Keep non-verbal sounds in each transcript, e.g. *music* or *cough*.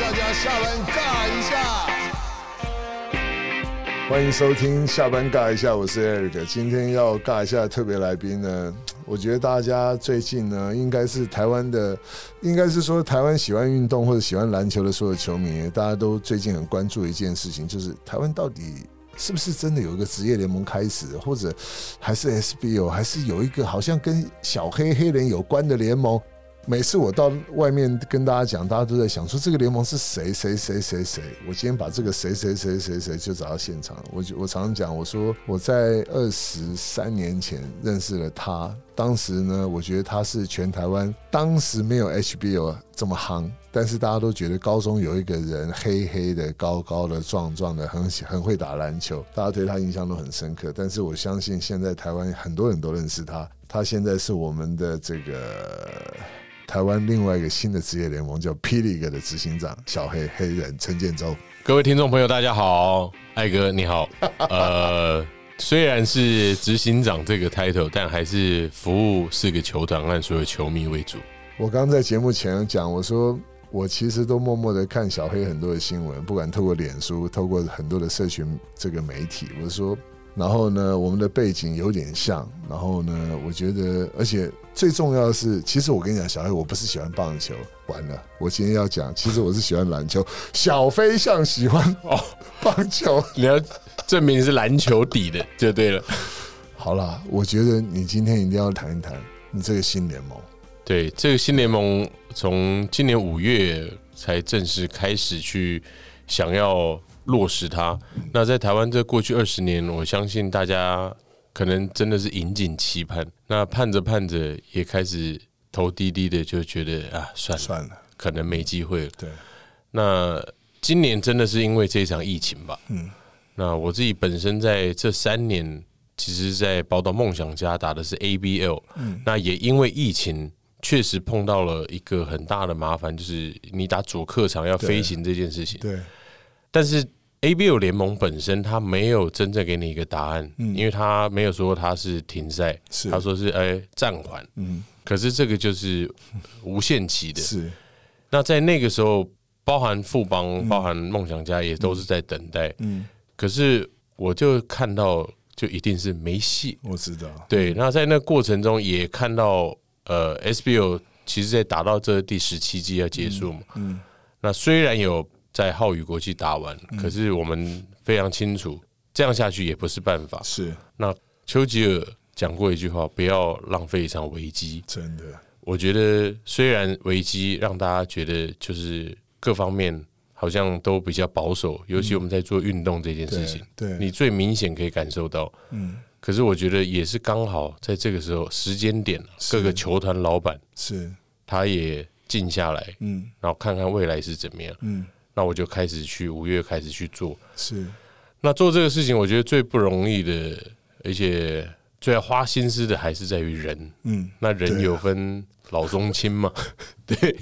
大家下班尬一下。欢迎收听下班尬一下，我是 Eric。今天要尬一下特别来宾呢，我觉得大家最近呢，应该是台湾的，应该是说台湾喜欢运动或者喜欢篮球的所有球迷，大家都最近很关注一件事情，就是台湾到底。是不是真的有一个职业联盟开始，或者还是 SBO，还是有一个好像跟小黑黑人有关的联盟？每次我到外面跟大家讲，大家都在想说这个联盟是谁谁谁谁谁。我今天把这个谁谁谁谁谁就找到现场。我就我常常讲，我说我在二十三年前认识了他，当时呢，我觉得他是全台湾当时没有 HBO 这么夯，但是大家都觉得高中有一个人黑黑的、高高的、壮壮的，很很会打篮球，大家对他印象都很深刻。但是我相信现在台湾很多人都认识他，他现在是我们的这个。台湾另外一个新的职业联盟叫霹雳哥的执行长小黑黑人陈建州，各位听众朋友，大家好，艾哥你好。*laughs* 呃，虽然是执行长这个 title，但还是服务四个球团和所有球迷为主。我刚在节目前讲，我说我其实都默默的看小黑很多的新闻，不管透过脸书，透过很多的社群这个媒体，我说。然后呢，我们的背景有点像。然后呢，我觉得，而且最重要的是，其实我跟你讲，小黑，我不是喜欢棒球。完了，我今天要讲，其实我是喜欢篮球。小飞象喜欢哦 *laughs* 棒球，你要证明是篮球底的就对了。好了，我觉得你今天一定要谈一谈你这个新联盟。对，这个新联盟从今年五月才正式开始去想要。落实它。那在台湾这过去二十年，我相信大家可能真的是引颈期盼。那盼着盼着，也开始头低低的，就觉得啊，算了算了，可能没机会了。对。那今年真的是因为这场疫情吧？嗯。那我自己本身在这三年，其实，在宝岛梦想家打的是 ABL。嗯。那也因为疫情，确实碰到了一个很大的麻烦，就是你打主客场要飞行这件事情。对。但是 ABO 联盟本身，他没有真正给你一个答案，因为他没有说他是停赛，他说是哎暂缓，嗯，可是这个就是无限期的，是。那在那个时候，包含富邦、包含梦想家也都是在等待，嗯，可是我就看到，就一定是没戏，我知道，对。那在那过程中也看到，呃，SBO 其实在打到这第十七季要结束嘛，嗯，那虽然有。在浩宇国际打完，可是我们非常清楚，这样下去也不是办法。是。那丘吉尔讲过一句话：“不要浪费一场危机。”真的，我觉得虽然危机让大家觉得就是各方面好像都比较保守，尤其我们在做运动这件事情，对你最明显可以感受到。嗯，可是我觉得也是刚好在这个时候时间点，各个球团老板是。他也静下来，嗯，然后看看未来是怎么样，嗯。那我就开始去五月开始去做，是。那做这个事情，我觉得最不容易的，而且最要花心思的，还是在于人。嗯，那人有分老中青嘛？*laughs* 对，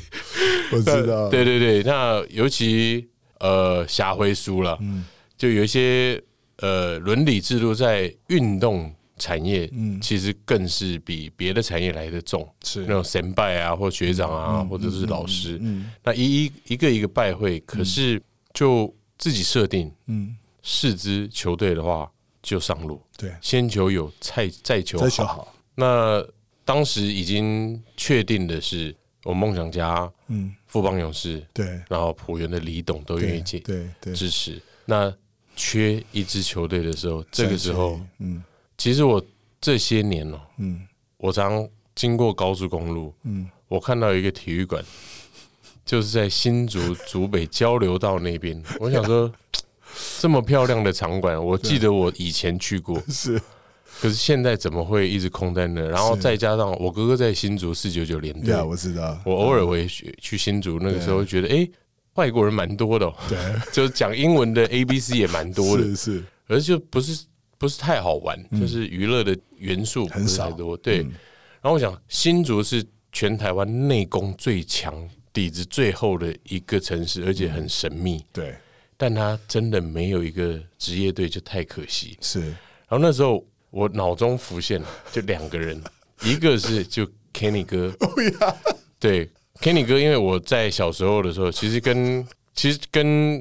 我知道。对对对，那尤其呃，下回书了，嗯，就有一些呃伦理制度在运动。产业嗯，其实更是比别的产业来的重，是。那种神拜啊，或学长啊，或者是老师，嗯，那一一一个一个拜会，可是就自己设定，嗯，四支球队的话就上路，对，先求有，再再求好。那当时已经确定的是，我梦想家，嗯，富邦勇士，对，然后浦原的李董都愿意进，对对支持。那缺一支球队的时候，这个时候，嗯。其实我这些年哦，嗯，我常经过高速公路，嗯，我看到一个体育馆，*laughs* 就是在新竹竹北交流道那边。*laughs* 我想说，这么漂亮的场馆，我记得我以前去过，*laughs* 是，可是现在怎么会一直空在那？然后再加上我哥哥在新竹四九九连队，我知道。我偶尔会去新竹，那个时候觉得，哎，外国人蛮多的，对，就是讲英文的 A B C 也蛮多的，是是，而就不是。不是太好玩，就是娱乐的元素不是太多。对，然后我想新竹是全台湾内功最强、底子最厚的一个城市，而且很神秘。对，但他真的没有一个职业队，就太可惜。是。然后那时候我脑中浮现就两个人，*laughs* 一个是就 Kenny 哥，对 Kenny 哥，因为我在小时候的时候，其实跟其实跟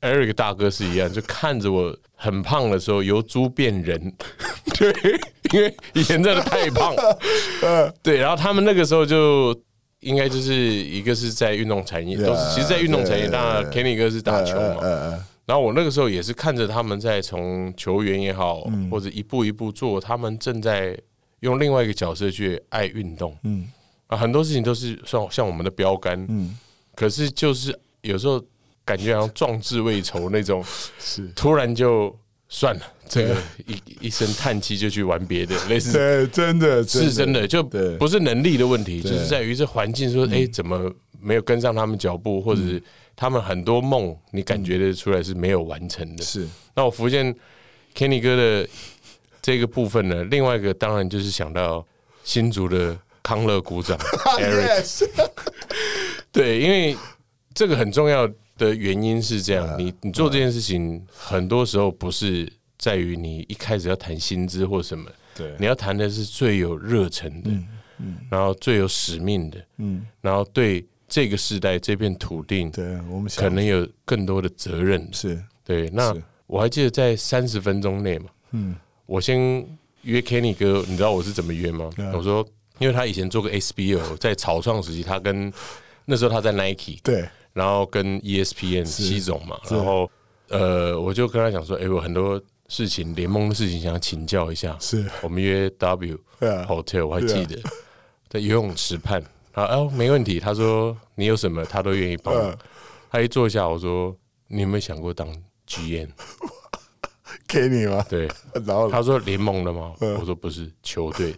Eric 大哥是一样，就看着我很胖的时候由猪变人，*laughs* 对，因为以前真的太胖，*laughs* 对，然后他们那个时候就应该就是一个是在运动产业，都是其实，在运动产业，当然 Kenny 哥是打球嘛。然后我那个时候也是看着他们在从球员也好，或者一步一步做，他们正在用另外一个角色去爱运动。嗯啊，很多事情都是像像我们的标杆。嗯，可是就是有时候感觉好像壮志未酬那种，是。突然就算了，这个一一声叹气就去玩别的，*laughs* 类似。对，真的是真的，就不是能力的问题，就是在于这环境说，哎，怎么没有跟上他们脚步，或者是。他们很多梦，你感觉得出来是没有完成的。是，那我福建 Kenny 哥的这个部分呢？另外一个当然就是想到新竹的康乐鼓掌 *laughs* Eric。对，因为这个很重要的原因是这样，你你做这件事情，很多时候不是在于你一开始要谈薪资或什么，对，你要谈的是最有热忱的，嗯，然后最有使命的，嗯，然后对。这个时代，这片土地，对我们可能有更多的责任。是对。那我还记得在三十分钟内嘛，嗯，我先约 Kenny 哥，你知道我是怎么约吗？我说，因为他以前做过 SBO，在草创时期，他跟那时候他在 Nike，对，然后跟 ESPN 西总嘛，然后呃，我就跟他讲说，哎，我很多事情联盟的事情想请教一下，是我们约 W Hotel，我还记得在游泳池畔。啊哦，没问题。他说你有什么，他都愿意帮。他一坐下，我说你有没有想过当 GM？*laughs* 给你吗？对。*laughs* 然后他说联盟的吗？我说不是，球队。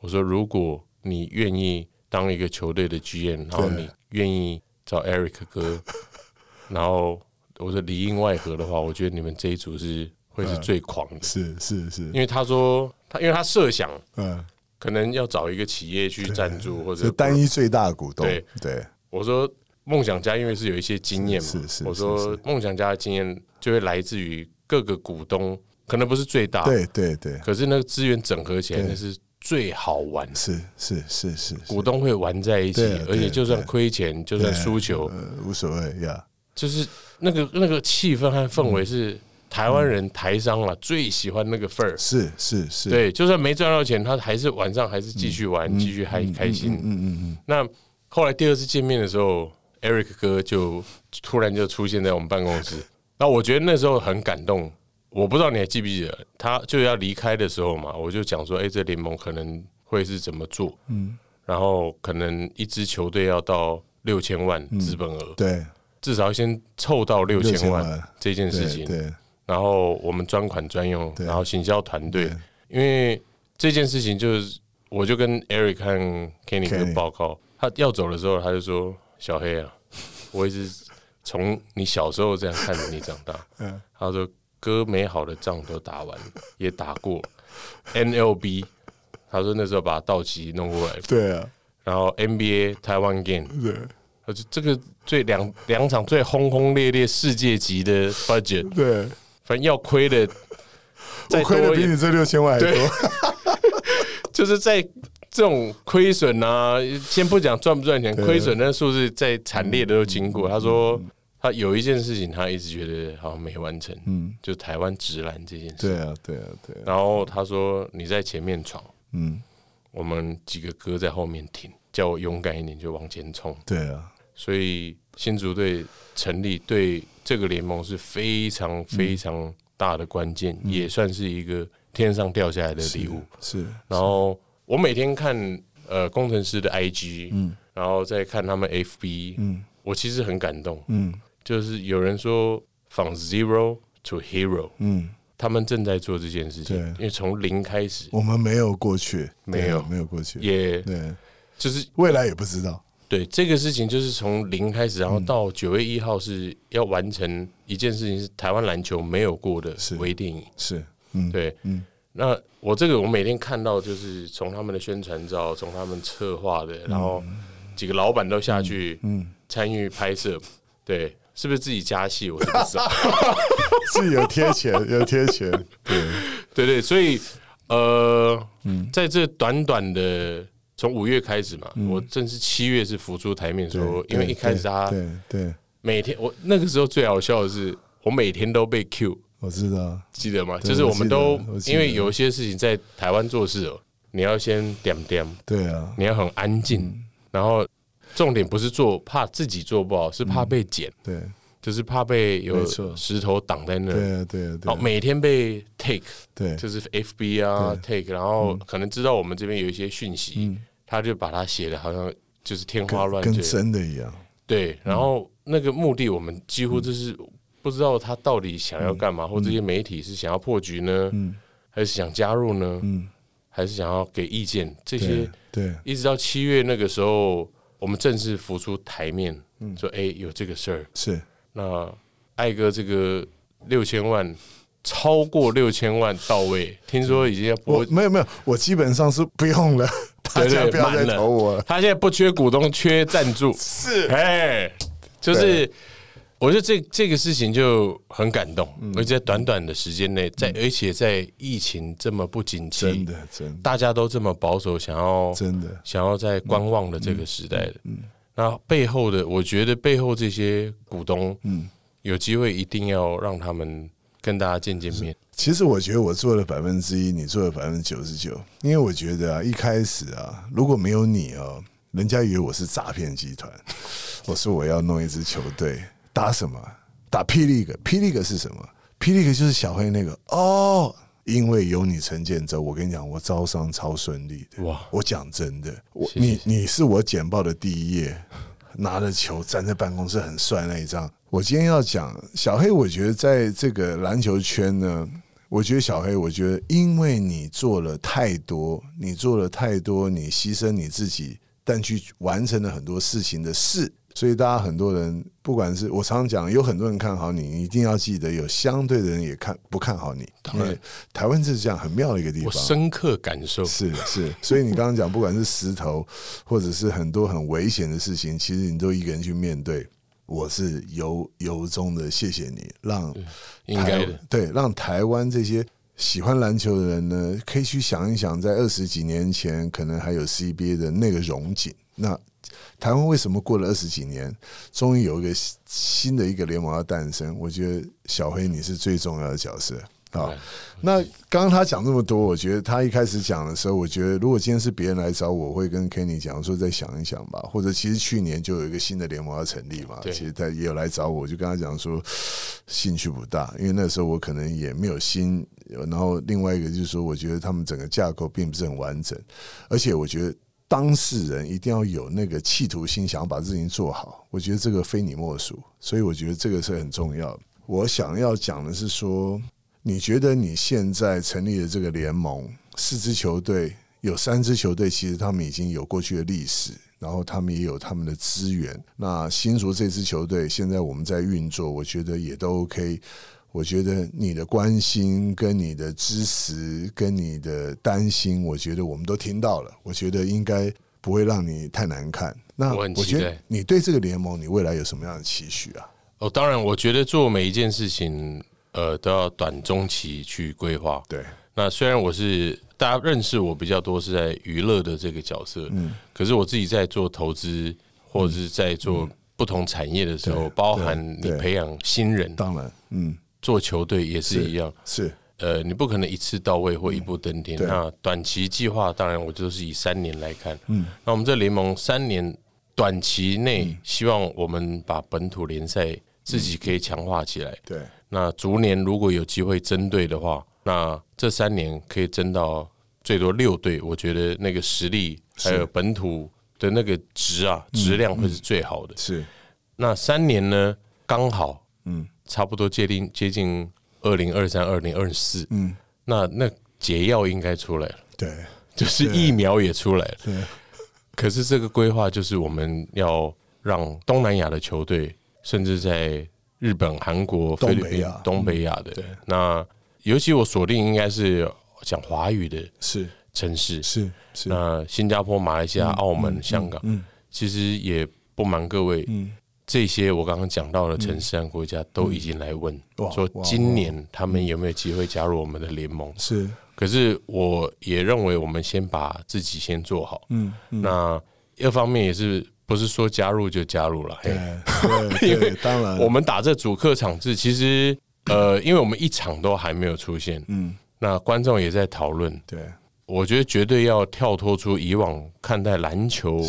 我说如果你愿意当一个球队的 GM，然后你愿意找 Eric 哥，*laughs* 然后我说里应外合的话，我觉得你们这一组是会是最狂的。是是是，因为他说他，因为他设想，嗯。可能要找一个企业去赞助，或者单一最大股东。对对，我说梦想家因为是有一些经验嘛，是是。我说梦想家的经验就会来自于各个股东，可能不是最大，对对对。可是那个资源整合起来那是最好玩，是是是是。股东会玩在一起，而且就算亏钱，就算输球，无所谓呀。就是那个那个气氛和氛围是。台湾人台商啊，最喜欢那个份儿，是是是，对，就算没赚到钱，他还是晚上还是继续玩，继续嗨开心。嗯嗯嗯。那后来第二次见面的时候，Eric 哥就突然就出现在我们办公室，那我觉得那时候很感动。我不知道你还记不记得，他就要离开的时候嘛，我就讲说，哎，这联盟可能会是怎么做？嗯，然后可能一支球队要到六千万资本额，对，至少先凑到六千万这件事情，对。然后我们专款专用，然后行销团队，因为这件事情就是，我就跟 Eric 和 Kenny 哥报告，他要走的时候，他就说：“小黑啊，我一直从你小时候这样看着你长大。*laughs* ”嗯，他说：“哥，美好的仗都打完，*laughs* 也打过 NLB。”他说：“那时候把道奇弄过来。”对啊，然后 NBA 台湾 Game，对，而且这个最两两场最轰轰烈烈世界级的 budget，对。反正要亏的，*laughs* 我亏的比你这六千万还多。*laughs* 就是在这种亏损啊，先不讲赚不赚钱，亏损那数字在惨烈的都经过。他说他有一件事情，他一直觉得好像没完成，嗯，就台湾直男这件事。对啊，对啊，对。然后他说你在前面闯，嗯，我们几个哥在后面挺，叫我勇敢一点就往前冲。对啊，所以新竹队成立对。这个联盟是非常非常大的关键，也算是一个天上掉下来的礼物。是，然后我每天看呃工程师的 IG，嗯，然后再看他们 FB，嗯，我其实很感动，嗯，就是有人说 from zero to hero，嗯，他们正在做这件事情，因为从零开始，我们没有过去，没有。没有过去，也对，就是未来也不知道。对这个事情，就是从零开始，然后到九月一号是要完成一件事情，是台湾篮球没有过的微电影。是，嗯，对，嗯。那我这个我每天看到，就是从他们的宣传照，从他们策划的，然后几个老板都下去，嗯，参与拍摄。对，是不是自己加戏？我是不知道，*laughs* 是有贴钱，*laughs* 有贴钱。对，对对，所以呃，在这短短的。从五月开始嘛，我正是七月是浮出台面说，因为一开始他对对。每天我那个时候最好笑的是，我每天都被 Q，我知道，记得吗？就是我们都因为有一些事情在台湾做事哦，你要先点点，对啊，你要很安静，然后重点不是做怕自己做不好，是怕被剪，对。就是怕被有石头挡在那，对对，对每天被 take，对，就是 FB 啊 take，然后可能知道我们这边有一些讯息，他就把它写的好像就是天花乱坠，跟真的一样。对，然后那个目的我们几乎就是不知道他到底想要干嘛，或这些媒体是想要破局呢，还是想加入呢，还是想要给意见？这些对，一直到七月那个时候，我们正式浮出台面，说哎，有这个事儿。是。那艾哥这个六千万，超过六千万到位，听说已经要我没有没有，我基本上是不用了，*laughs* 大家不要再投我了。他现在不缺股东，缺赞助，是。哎，就是我觉得这这个事情就很感动，而且在短短的时间内，在而且在疫情这么不景气，真的真的，大家都这么保守，想要真的想要在观望的这个时代的，嗯。那背后的，我觉得背后这些股东，嗯，有机会一定要让他们跟大家见见面。其实我觉得我做了百分之一，你做了百分之九十九，因为我觉得啊，一开始啊，如果没有你啊，人家以为我是诈骗集团。*laughs* 我说我要弄一支球队，打什么？打霹雳个，霹雳个是什么？霹雳个就是小黑那个哦。因为有你陈建州，我跟你讲，我招商超顺利的。哇！我讲真的，我你你是我简报的第一页，拿着球站在办公室很帅那一张。我今天要讲小黑，我觉得在这个篮球圈呢，我觉得小黑，我觉得因为你做了太多，你做了太多，你牺牲你自己，但去完成了很多事情的事。所以大家很多人，不管是我常常讲，有很多人看好你，你一定要记得，有相对的人也看不看好你。因为台湾就是这样很妙的一个地方，我深刻感受是是。所以你刚刚讲，不管是石头，或者是很多很危险的事情，其实你都一个人去面对。我是由由衷的谢谢你，让应该的对，让台湾这些喜欢篮球的人呢，可以去想一想，在二十几年前，可能还有 CBA 的那个荣景那。台湾为什么过了二十几年，终于有一个新的一个联盟要诞生？我觉得小黑你是最重要的角色啊。那刚刚他讲这么多，我觉得他一开始讲的时候，我觉得如果今天是别人来找我，会跟 Kenny 讲说再想一想吧。或者其实去年就有一个新的联盟要成立嘛，其实他也有来找我，就跟他讲说兴趣不大，因为那时候我可能也没有心。然后另外一个就是说，我觉得他们整个架构并不是很完整，而且我觉得。当事人一定要有那个企图心，想要把事情做好。我觉得这个非你莫属，所以我觉得这个是很重要。我想要讲的是说，你觉得你现在成立的这个联盟，四支球队有三支球队，其实他们已经有过去的历史，然后他们也有他们的资源。那新竹这支球队现在我们在运作，我觉得也都 OK。我觉得你的关心、跟你的支持、跟你的担心，我觉得我们都听到了。我觉得应该不会让你太难看。那我觉得你对这个联盟，你未来有什么样的期许啊？哦，当然，我觉得做每一件事情，呃，都要短中期去规划。对。那虽然我是大家认识我比较多是在娱乐的这个角色，嗯，可是我自己在做投资或者是在做不同产业的时候，包含你培养新人，当然，嗯。做球队也是一样，是呃，你不可能一次到位或一步登天。那短期计划，当然我就是以三年来看。嗯，那我们这联盟三年短期内，希望我们把本土联赛自己可以强化起来。对，那逐年如果有机会争对的话，那这三年可以争到最多六队。我觉得那个实力还有本土的那个值啊，质量会是最好的。是，那三年呢，刚好，嗯。差不多接近接近二零二三、二零二四，嗯，那那解药应该出来了，对，就是疫苗也出来了，对。可是这个规划就是我们要让东南亚的球队，甚至在日本、韩国、菲律宾、东北亚的，那尤其我锁定应该是讲华语的，是。城市，是是。那新加坡、马来西亚、澳门、香港，嗯，其实也不瞒各位，嗯。这些我刚刚讲到的城市和国家都已经来问，说今年他们有没有机会加入我们的联盟？是，可是我也认为我们先把自己先做好。嗯，那一方面也是不是说加入就加入了，对，*laughs* 因为当然。我们打这主客场制，其实呃，因为我们一场都还没有出现，嗯，那观众也在讨论，对，我觉得绝对要跳脱出以往看待篮球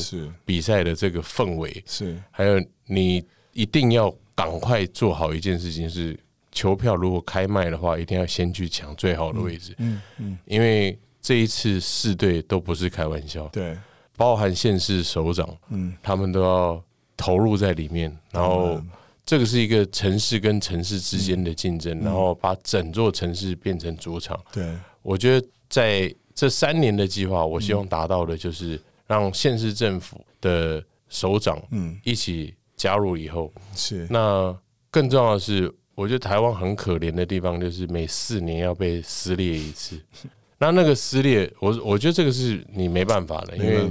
比赛的这个氛围，是，还有你一定要赶快做好一件事情，是球票如果开卖的话，一定要先去抢最好的位置，嗯嗯，因为这一次四队都不是开玩笑，对。包含县市首长，嗯，他们都要投入在里面，然后这个是一个城市跟城市之间的竞争，然后把整座城市变成主场。对，我觉得在这三年的计划，我希望达到的就是让县市政府的首长，嗯，一起加入以后，是。那更重要的是，我觉得台湾很可怜的地方就是每四年要被撕裂一次。那那个撕裂，我我觉得这个是你没办法的，因为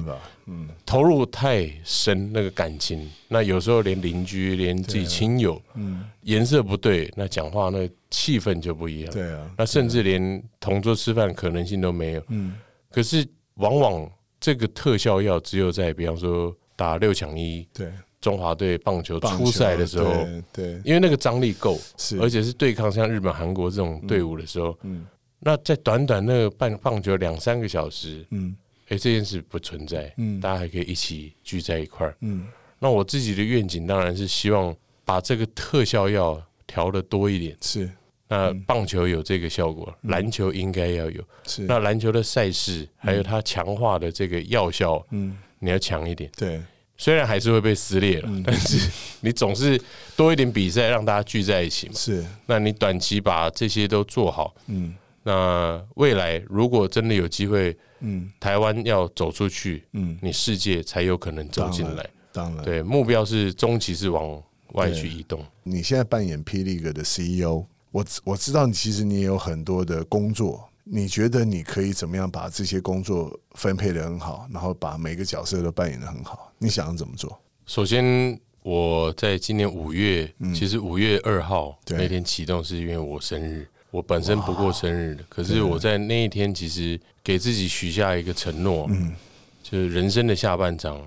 嗯，投入太深那个感情，那有时候连邻居、连自己亲友，嗯，颜色不对，那讲话那气氛就不一样，对啊，那甚至连同桌吃饭可能性都没有，嗯，可是往往这个特效药只有在比方说打六强一，对，中华队棒球初赛的时候，对，因为那个张力够，是，而且是对抗像日本、韩国这种队伍的时候，嗯。那在短短那个半棒球两三个小时，嗯，哎，这件事不存在，嗯，大家还可以一起聚在一块儿，嗯。那我自己的愿景当然是希望把这个特效药调的多一点，是。那棒球有这个效果，篮球应该要有，是。那篮球的赛事还有它强化的这个药效，嗯，你要强一点，对。虽然还是会被撕裂了，但是 *laughs* 你总是多一点比赛，让大家聚在一起嘛，是。那你短期把这些都做好，嗯。那未来如果真的有机会，嗯，台湾要走出去，嗯，你世界才有可能走进来。当然，对，目标是中期是往外去移动。你现在扮演霹雳哥的 CEO，我我知道你，其实你也有很多的工作。你觉得你可以怎么样把这些工作分配的很好，然后把每个角色都扮演的很好？你想要怎么做？首先，我在今年五月，其实五月二号那天启动，是因为我生日。我本身不过生日的，可是我在那一天其实给自己许下一个承诺，嗯，就是人生的下半场，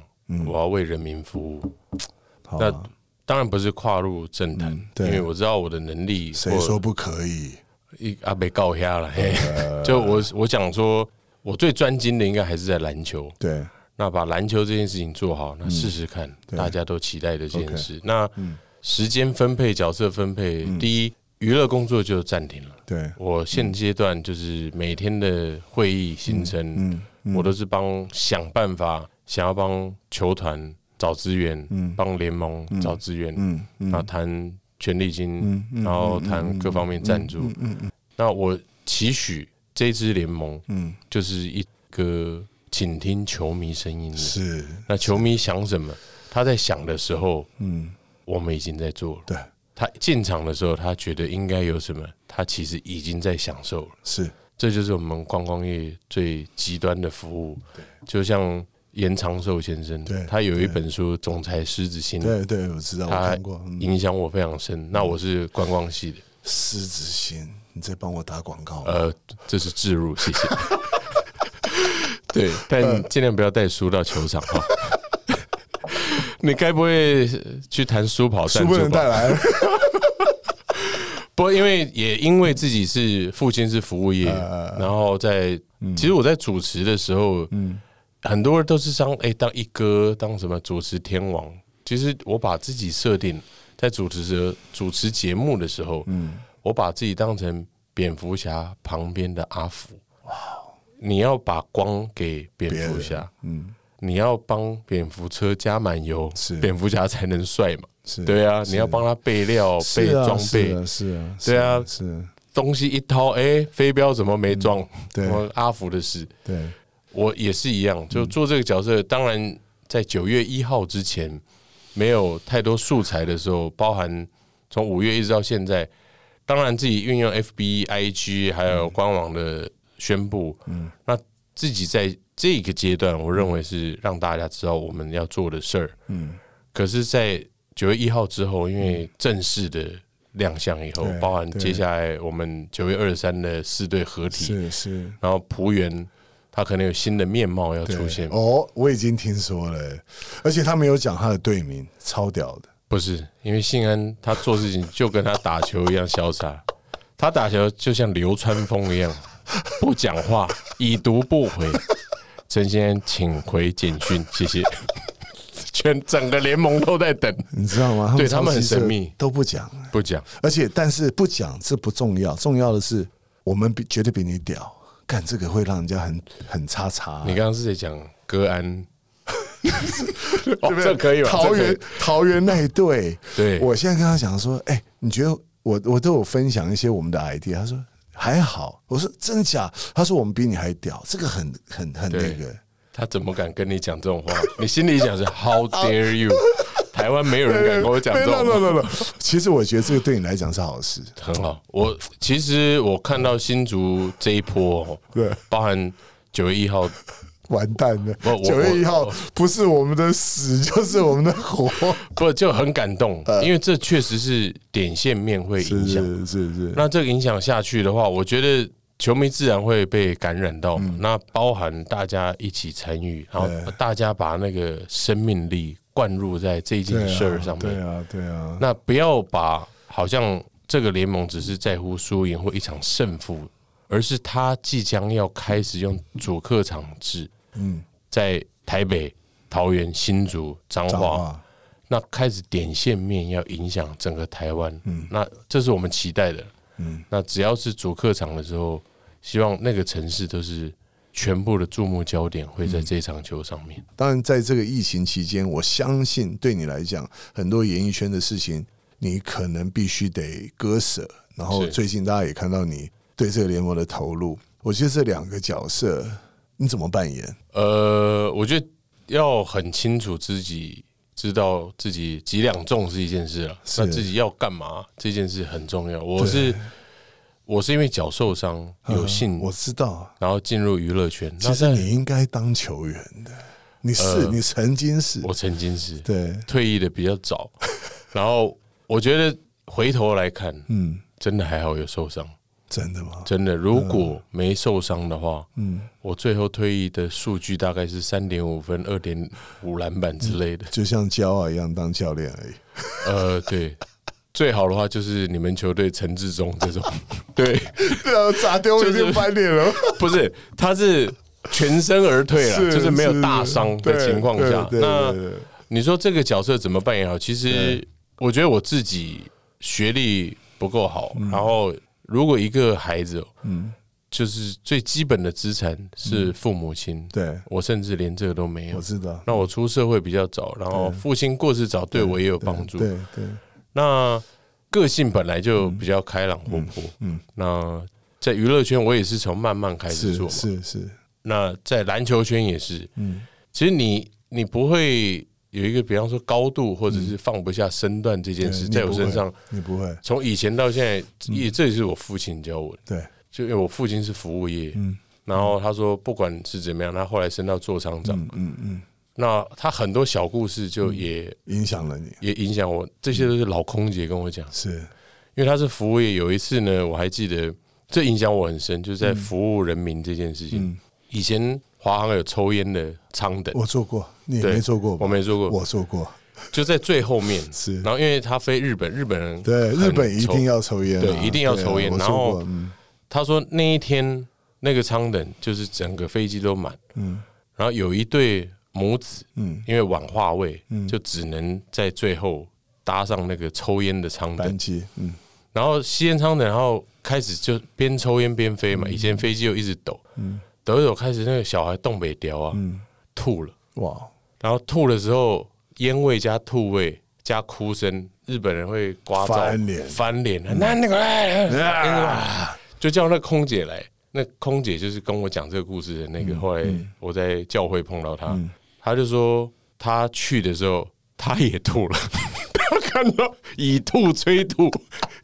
我要为人民服务。那当然不是跨入政坛，因为我知道我的能力。谁说不可以？一阿被告下了，嘿 *laughs* 就我我想说，我最专精的应该还是在篮球。对，那把篮球这件事情做好，那试试看，大家都期待的这件事。那时间分配、角色分配，第一。娱乐工作就暂停了。对我现阶段就是每天的会议行程，我都是帮想办法，想要帮球团找资源，帮联盟找资源，然后谈权利金，然后谈各方面赞助。那我期许这支联盟，嗯，就是一个倾听球迷声音的。是，那球迷想什么，他在想的时候，嗯，我们已经在做了。对。他进场的时候，他觉得应该有什么，他其实已经在享受了。是，这就是我们观光业最极端的服务。对，就像严长寿先生，对，他有一本书《总裁狮子心》，对对，我知道，我看过，影响我非常深。那我是观光系的，狮子心，你在帮我打广告？呃，这是置入，谢谢。*laughs* 对，但尽量不要带书到球场哈。你该不会去谈书跑赞助吧？*laughs* 不，因为也因为自己是父亲是服务业，然后在其实我在主持的时候，嗯，很多人都是当哎当一哥当什么主持天王。其实我把自己设定在主持者主持节目的时候，嗯，我把自己当成蝙蝠侠旁边的阿福。哇，你要把光给蝙蝠侠，嗯。你要帮蝙蝠车加满油，是。蝙蝠侠才能帅嘛？是，对啊，你要帮他备料、备装备，是啊，对啊，是。东西一掏，哎，飞镖怎么没装？对，阿福的事，对，我也是一样，就做这个角色。当然，在九月一号之前没有太多素材的时候，包含从五月一直到现在，当然自己运用 F B I G 还有官网的宣布，嗯，那自己在。这个阶段，我认为是让大家知道我们要做的事儿。嗯，可是，在九月一号之后，因为正式的亮相以后，包含接下来我们九月二十三的四队合体，是是，然后浦原他可能有新的面貌要出现。哦，我已经听说了，而且他没有讲他的队名，超屌的。不是，因为信安他做事情就跟他打球一样潇洒，他打球就像流川枫一样，不讲话，已读不回。陈先请回简讯，*laughs* 谢谢。*laughs* 全整个联盟都在等，你知道吗？对他们很神秘，都不讲，不讲。而且，但是不讲这不重要，重要的是我们比绝对比你屌。干这个会让人家很很差差。你刚刚是在讲歌安？*laughs* 这可以吧？桃园桃园那一对，对我现在跟他讲说，哎，你觉得我我都有分享一些我们的 idea，他说还好，我说真的假？他说我们比你还屌，这个很很很那个。他怎么敢跟你讲这种话？*laughs* 你心里想是 How dare you？台湾没有人敢跟我讲 *laughs* 这种。其实我觉得这个对你来讲是好事，很好。我其实我看到新竹这一波，对，包含九月一号。完蛋了！九月一号不是我们的死，就是我们的活，*laughs* 不就很感动？因为这确实是点线面会影响，是是是。那这个影响下去的话，我觉得球迷自然会被感染到。那包含大家一起参与，然后大家把那个生命力灌入在这件事儿上面。对啊，对啊。那不要把好像这个联盟只是在乎输赢或一场胜负，而是他即将要开始用主客场制。嗯，在台北、桃园、新竹、彰化，那开始点线面要影响整个台湾。嗯，那这是我们期待的。嗯，那只要是主客场的时候，希望那个城市都是全部的注目焦点会在这场球上面。当然，在这个疫情期间，我相信对你来讲，很多演艺圈的事情，你可能必须得割舍。然后最近大家也看到你对这个联盟的投入，我觉得这两个角色。你怎么扮演？呃，我觉得要很清楚自己知道自己几两重是一件事了，那自己要干嘛这件事很重要。我是我是因为脚受伤有幸我知道，然后进入娱乐圈。其实你应该当球员的，你是你曾经是，我曾经是对退役的比较早，然后我觉得回头来看，嗯，真的还好有受伤。真的吗？真的，如果没受伤的话，嗯，我最后退役的数据大概是三点五分、二点五篮板之类的，就像骄傲一样当教练而已。呃，对，最好的话就是你们球队陈志忠这种，*laughs* 对，对啊，砸丢就翻脸了。*laughs* 不是，他是全身而退了，就是没有大伤的情况下。那你说这个角色怎么扮演好？其实我觉得我自己学历不够好，然后。如果一个孩子，嗯，就是最基本的资产是父母亲，对。我甚至连这个都没有。我知道，那我出社会比较早，然后父亲过世早，对我也有帮助。对对，那个性本来就比较开朗活泼，嗯，那在娱乐圈我也是从慢慢开始做，是是。那在篮球圈也是，嗯，其实你你不会。有一个，比方说高度，或者是放不下身段这件事，在我身上，你不会。从以前到现在，也这也是我父亲教我的。对，就因为我父亲是服务业，嗯，然后他说，不管是怎么样，他后来升到做厂长，嗯嗯，那他很多小故事就也影响了你，也影响我。这些都是老空姐跟我讲，是。因为他是服务业。有一次呢，我还记得，这影响我很深，就是在服务人民这件事情。以前华航有抽烟的舱等，我坐过。你没做过，我没坐过，我做过，就在最后面。是，然后因为他飞日本，日本人对日本一定要抽烟，对，一定要抽烟。然后他说那一天那个舱等就是整个飞机都满，嗯，然后有一对母子，嗯，因为晚化位，嗯，就只能在最后搭上那个抽烟的舱等。机，嗯，然后吸烟舱等，然后开始就边抽烟边飞嘛。以前飞机又一直抖，嗯，抖一抖，开始那个小孩东北调啊，嗯，吐了，哇。然后吐的时候，烟味加吐味加哭声，日本人会刮翻脸，翻脸那那个，就叫那空姐来。那空姐就是跟我讲这个故事的那个。后来我在教会碰到他，他就说她去的时候她也吐了，*laughs* 他看到以吐催吐，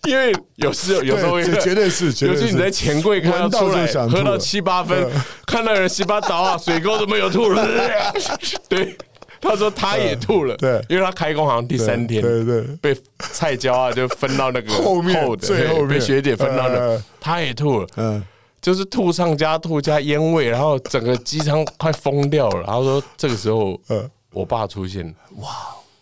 因为有时候 *laughs* 有时候 *laughs* 绝对是，尤其你在钱柜看到出来喝到七八分，看到人七八倒啊，*laughs* 水沟都没有吐了，对。他说他也吐了，对，因为他开工好像第三天，对对，被菜椒啊就分到那个后面，最后被学姐分到那，他也吐了，嗯，就是吐上加吐加烟味，然后整个机舱快疯掉了。然后说这个时候，呃，我爸出现，哇，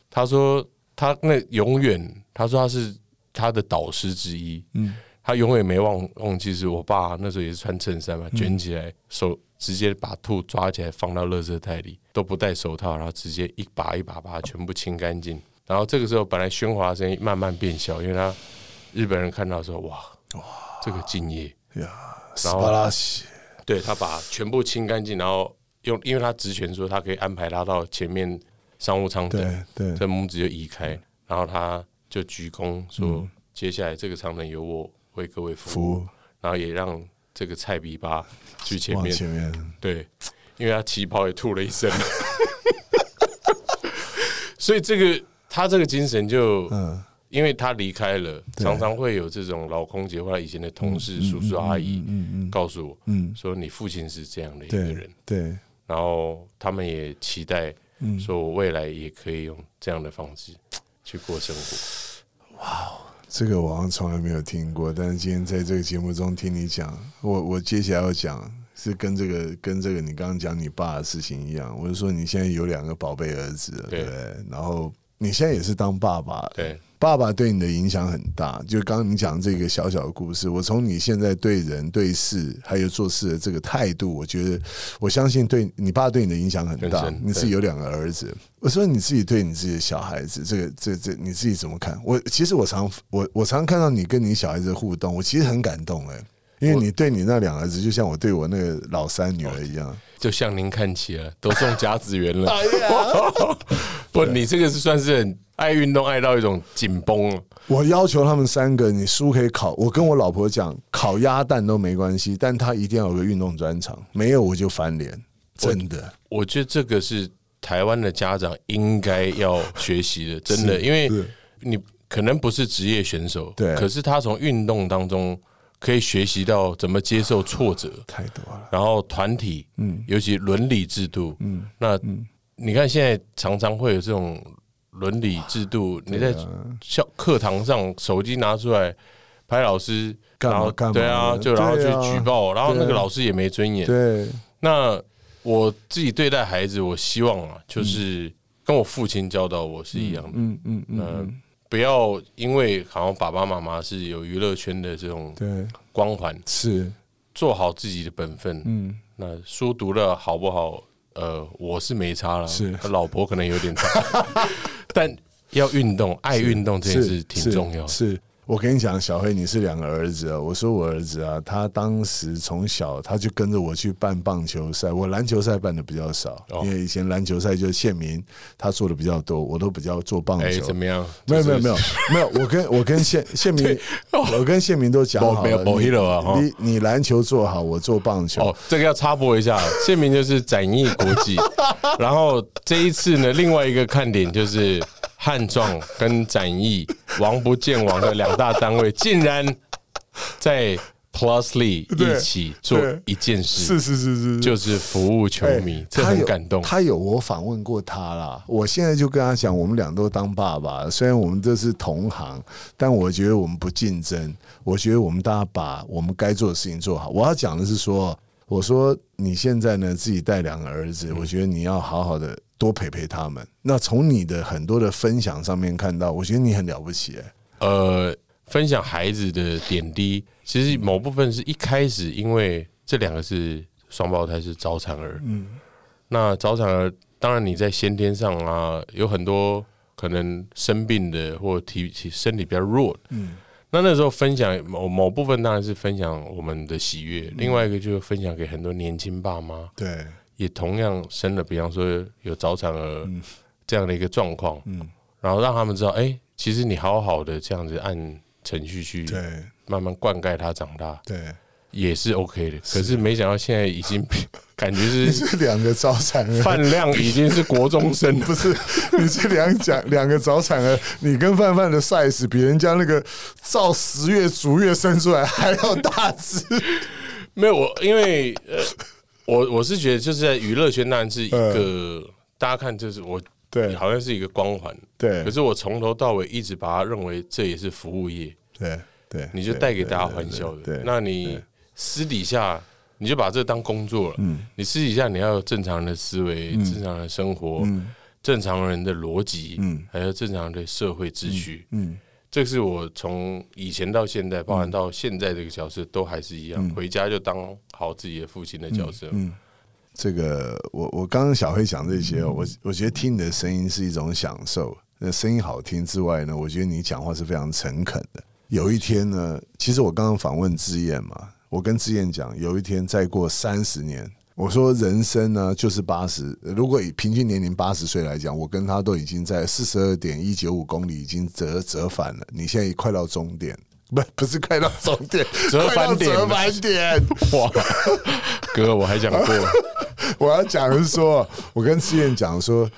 他说他那永远，他说他是他的导师之一，嗯，他永远没忘忘记是我爸那时候也是穿衬衫嘛，卷起来手直接把兔抓起来放到垃圾袋里，都不戴手套，然后直接一把一把把它全部清干净。然后这个时候本来喧哗声音慢慢变小，因为他日本人看到说哇哇这个敬业。呀。然后，对他把全部清干净，然后用，因为他职权说他可以安排他到前面商务舱等，对，这拇指就移开，然后他就鞠躬说：“接下来这个舱等由我为各位服务。”然后也让这个菜比巴去前面，前面，对，因为他旗袍也吐了一身，*laughs* 所以这个他这个精神就嗯。因为他离开了，常常会有这种老空姐或者以前的同事、叔叔阿姨告诉我，说你父亲是这样的一个人。对，然后他们也期待，说我未来也可以用这样的方式去过生活。哇，这个我好像从来没有听过，但是今天在这个节目中听你讲，我我接下来要讲是跟这个跟这个你刚刚讲你爸的事情一样，我就说你现在有两个宝贝儿子，对，然后你现在也是当爸爸，对。爸爸对你的影响很大，就刚刚你讲这个小小的故事，我从你现在对人对事还有做事的这个态度，我觉得我相信对你爸对你的影响很大。你自己有两个儿子，我说你自己对你自己的小孩子，这个这这你自己怎么看？我其实我常我我常看到你跟你小孩子的互动，我其实很感动哎，因为你对你那两儿子，就像我对我那个老三女儿一样，就像您看齐了都中甲子园了。*laughs* *laughs* 不，你这个是算是很。爱运动爱到一种紧绷了。我要求他们三个，你书可以考。我跟我老婆讲，烤鸭蛋都没关系，但他一定要有个运动专场，没有我就翻脸。真的，我觉得这个是台湾的家长应该要学习的。真的，因为你可能不是职业选手，对，可是他从运动当中可以学习到怎么接受挫折，太多了。然后团体，嗯，尤其伦理制度，嗯，那你看现在常常会有这种。伦理制度，你在校课堂上手机拿出来拍老师，然后对啊，就然后去举报，然后那个老师也没尊严。对，那我自己对待孩子，我希望啊，就是跟我父亲教导我是一样的。嗯嗯嗯，不要因为好像爸爸妈妈是有娱乐圈的这种光环，是做好自己的本分。嗯，那书读了好不好？呃，我是没差了，是老婆可能有点差，*laughs* 但要运动，爱运动这件事挺重要。是。我跟你讲，小黑，你是两个儿子啊。我说我儿子啊，他当时从小他就跟着我去办棒球赛，我篮球赛办的比较少，因为以前篮球赛就是县民他做的比较多，我都比较做棒球。怎么样？没有没有没有没有，我跟我跟县 *laughs* 县民，我跟县民都讲好了。你你篮球做好，我做棒球。哦，这个要插播一下，*laughs* 县民就是展翼国际，然后这一次呢，另外一个看点就是。汉壮跟展翼王不见王的两大单位，竟然在 Plusly 一起做一件事，是是是是，就是服务球迷，这很感动。他有我访问过他啦，我现在就跟他讲，我们俩都当爸爸，虽然我们都是同行，但我觉得我们不竞争。我觉得我们大家把我们该做的事情做好。我要讲的是说，我说你现在呢自己带两个儿子，我觉得你要好好的。多陪陪他们。那从你的很多的分享上面看到，我觉得你很了不起。哎，呃，分享孩子的点滴，其实某部分是一开始，因为这两个是双胞胎，是早产儿。嗯，那早产儿，当然你在先天上啊，有很多可能生病的，或体体身体比较弱。嗯，那那时候分享某某部分，当然是分享我们的喜悦。另外一个就是分享给很多年轻爸妈。对。也同样生了，比方说有早产儿这样的一个状况，嗯，然后让他们知道，哎，其实你好好的这样子按程序去，对，慢慢灌溉他长大，对，也是 OK 的。可是没想到现在已经 *laughs* 感觉是是两个早产儿，饭量已经是国中生，*laughs* 不是？你这两讲 *laughs* 两个早产儿，你跟范范的 size 比人家那个照十月逐月生出来还要大只，没有我，因为呃。我我是觉得就是在娱乐圈当然是一个大家看就是我对。好像是一个光环。对，可是我从头到尾一直把它认为这也是服务业。对对，你就带给大家欢笑的，那你私底下你就把这当工作了。嗯，你私底下你要有正常人的思维、正常的生活、正常人的逻辑，嗯，还有正常的社会秩序。嗯，这是我从以前到现在，包含到现在这个角色，都还是一样。回家就当好自己的父亲的角色。嗯。这个我我刚刚小黑讲这些，我我觉得听你的声音是一种享受。那声音好听之外呢，我觉得你讲话是非常诚恳的。有一天呢，其实我刚刚访问志燕嘛，我跟志燕讲，有一天再过三十年，我说人生呢就是八十，如果以平均年龄八十岁来讲，我跟他都已经在四十二点一九五公里已经折折返了。你现在快到终点。*laughs* 不不是快到终点，*laughs* 折返点，折返点。*laughs* 哇，哥，我还讲过，我要讲是说，我跟志燕讲说，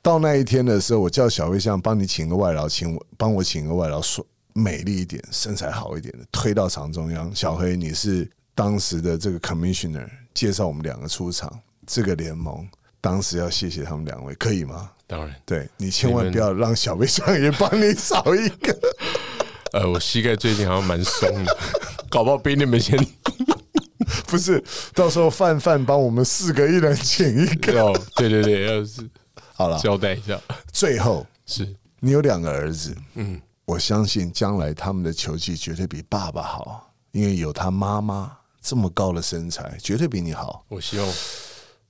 到那一天的时候，我叫小飞象帮你请个外劳，请我帮我请个外劳，说美丽一点，身材好一点的，推到场中央。小黑，你是当时的这个 commissioner，介绍我们两个出场，这个联盟当时要谢谢他们两位，可以吗？当然，对你千万不要让小飞象也帮你找一个。*laughs* 呃，我膝盖最近好像蛮松的，*laughs* 搞不好比你们先。*laughs* 不是，到时候范范帮我们四个一人请一个。哦，对对对，要是好了，交代一下。最后是你有两个儿子，嗯，我相信将来他们的球技绝对比爸爸好，因为有他妈妈这么高的身材，绝对比你好。我希望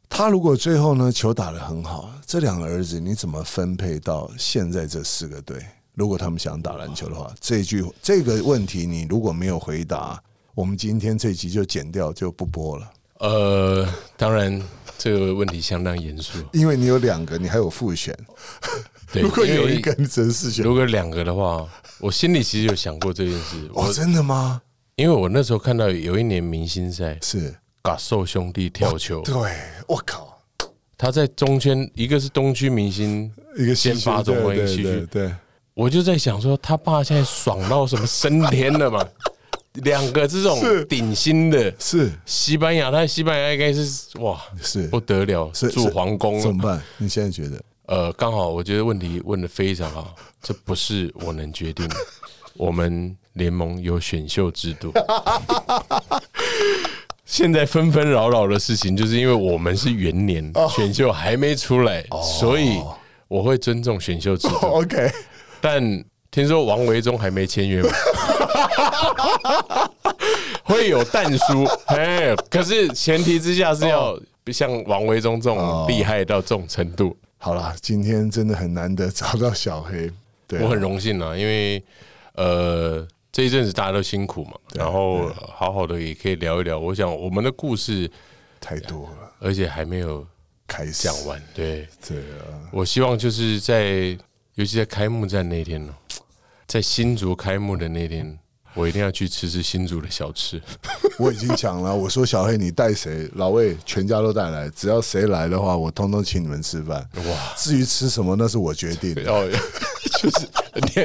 他如果最后呢球打得很好，这两个儿子你怎么分配到现在这四个队？如果他们想打篮球的话，这句这个问题你如果没有回答，我们今天这集就剪掉就不播了。呃，当然这个问题相当严肃，因为你有两个，你还有复选。如果有一个，你只能四选。如果两个的话，我心里其实有想过这件事。哦，真的吗？因为我那时候看到有一年明星赛是嘎寿兄弟跳球，对，我靠，他在中圈，一个是东区明星，一个先发中一个西区，对。我就在想说，他爸现在爽到什么升天了嘛？*laughs* 两个这种顶薪的，是西班牙，他西班牙应该是哇，是不得了，是住皇宫怎么办？你现在觉得？呃，刚好我觉得问题问的非常好，这不是我能决定的。*laughs* 我们联盟有选秀制度，现在纷纷扰扰的事情，就是因为我们是元年选秀还没出来，所以我会尊重选秀制度。*laughs* OK。但听说王维忠还没签约嘛？*laughs* 会有淡书哎，可是前提之下是要像王维忠这种厉害到这种程度。好了，今天真的很难得找到小黑，对我很荣幸啊，因为呃这一阵子大家都辛苦嘛，然后好好的也可以聊一聊。我想我们的故事太多了，而且还没有开讲完。对对啊，我希望就是在。尤其在开幕战那天呢，在新竹开幕的那天，我一定要去吃吃新竹的小吃。*laughs* 我已经讲了，我说小黑你带谁，老魏全家都带来，只要谁来的话，我通通请你们吃饭。哇，至于吃什么，那是我决定的。哦，*laughs* 就是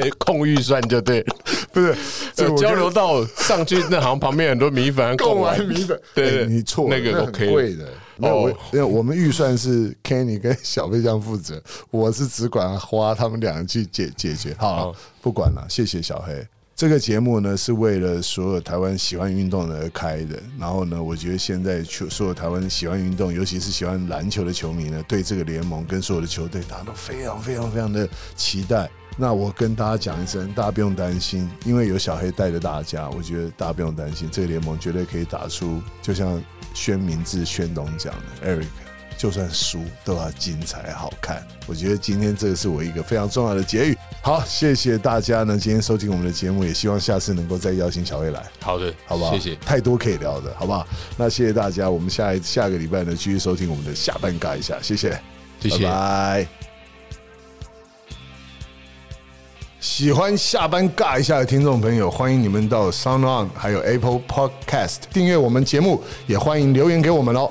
你控预算就对，*laughs* 不是交流到上去那行旁边很多米粉，贡丸米粉。对，你错，那个很贵的。哦，因为我们预算是 Kenny 跟小飞将负责，我是只管花他们两个去解解决。好，不管了，谢谢小黑。这个节目呢是为了所有台湾喜欢运动的而开的。然后呢，我觉得现在球所有台湾喜欢运动，尤其是喜欢篮球的球迷呢，对这个联盟跟所有的球队，大家都非常非常非常的期待。那我跟大家讲一声，大家不用担心，因为有小黑带着大家，我觉得大家不用担心，这个联盟绝对可以打出，就像。宣明志、宣董讲的，Eric，就算输都要精彩好看。我觉得今天这个是我一个非常重要的结语。好，谢谢大家呢，今天收听我们的节目，也希望下次能够再邀请小薇来。好的，好不好？谢谢，太多可以聊的，好不好？那谢谢大家，我们下一下个礼拜呢，继续收听我们的下半尬一下，谢谢，谢谢，拜。喜欢下班尬一下的听众朋友，欢迎你们到 Sound On 还有 Apple Podcast 订阅我们节目，也欢迎留言给我们哦。